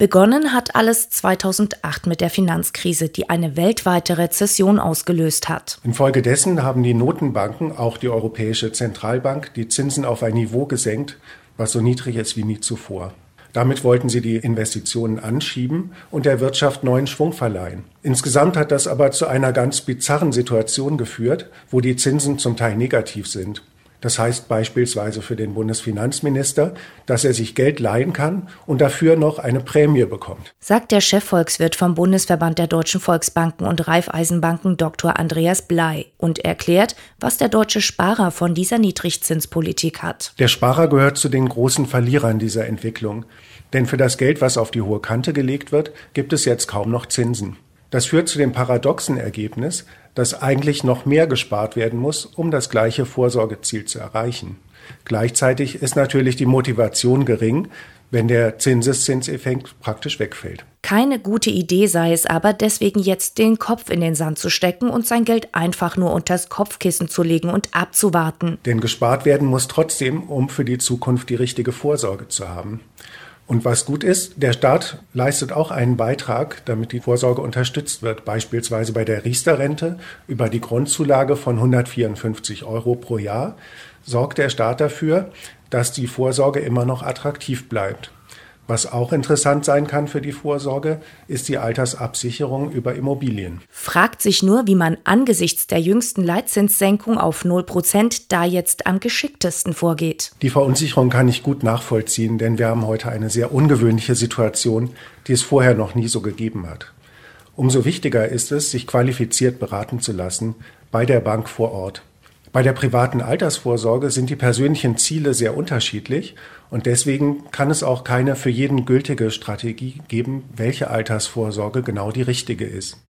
Begonnen hat alles 2008 mit der Finanzkrise, die eine weltweite Rezession ausgelöst hat. Infolgedessen haben die Notenbanken, auch die Europäische Zentralbank, die Zinsen auf ein Niveau gesenkt, was so niedrig ist wie nie zuvor. Damit wollten sie die Investitionen anschieben und der Wirtschaft neuen Schwung verleihen. Insgesamt hat das aber zu einer ganz bizarren Situation geführt, wo die Zinsen zum Teil negativ sind. Das heißt beispielsweise für den Bundesfinanzminister, dass er sich Geld leihen kann und dafür noch eine Prämie bekommt. Sagt der Chefvolkswirt vom Bundesverband der deutschen Volksbanken und Raiffeisenbanken Dr. Andreas Blei und erklärt, was der deutsche Sparer von dieser Niedrigzinspolitik hat. Der Sparer gehört zu den großen Verlierern dieser Entwicklung. Denn für das Geld, was auf die hohe Kante gelegt wird, gibt es jetzt kaum noch Zinsen. Das führt zu dem paradoxen Ergebnis, dass eigentlich noch mehr gespart werden muss, um das gleiche Vorsorgeziel zu erreichen. Gleichzeitig ist natürlich die Motivation gering, wenn der Zinseszinseffekt praktisch wegfällt. Keine gute Idee sei es aber, deswegen jetzt den Kopf in den Sand zu stecken und sein Geld einfach nur unters Kopfkissen zu legen und abzuwarten. Denn gespart werden muss trotzdem, um für die Zukunft die richtige Vorsorge zu haben. Und was gut ist, der Staat leistet auch einen Beitrag, damit die Vorsorge unterstützt wird, beispielsweise bei der Riester-Rente über die Grundzulage von 154 Euro pro Jahr sorgt der Staat dafür, dass die Vorsorge immer noch attraktiv bleibt. Was auch interessant sein kann für die Vorsorge, ist die Altersabsicherung über Immobilien. Fragt sich nur, wie man angesichts der jüngsten Leitzinssenkung auf 0% da jetzt am geschicktesten vorgeht. Die Verunsicherung kann ich gut nachvollziehen, denn wir haben heute eine sehr ungewöhnliche Situation, die es vorher noch nie so gegeben hat. Umso wichtiger ist es, sich qualifiziert beraten zu lassen bei der Bank vor Ort. Bei der privaten Altersvorsorge sind die persönlichen Ziele sehr unterschiedlich und deswegen kann es auch keine für jeden gültige Strategie geben, welche Altersvorsorge genau die richtige ist.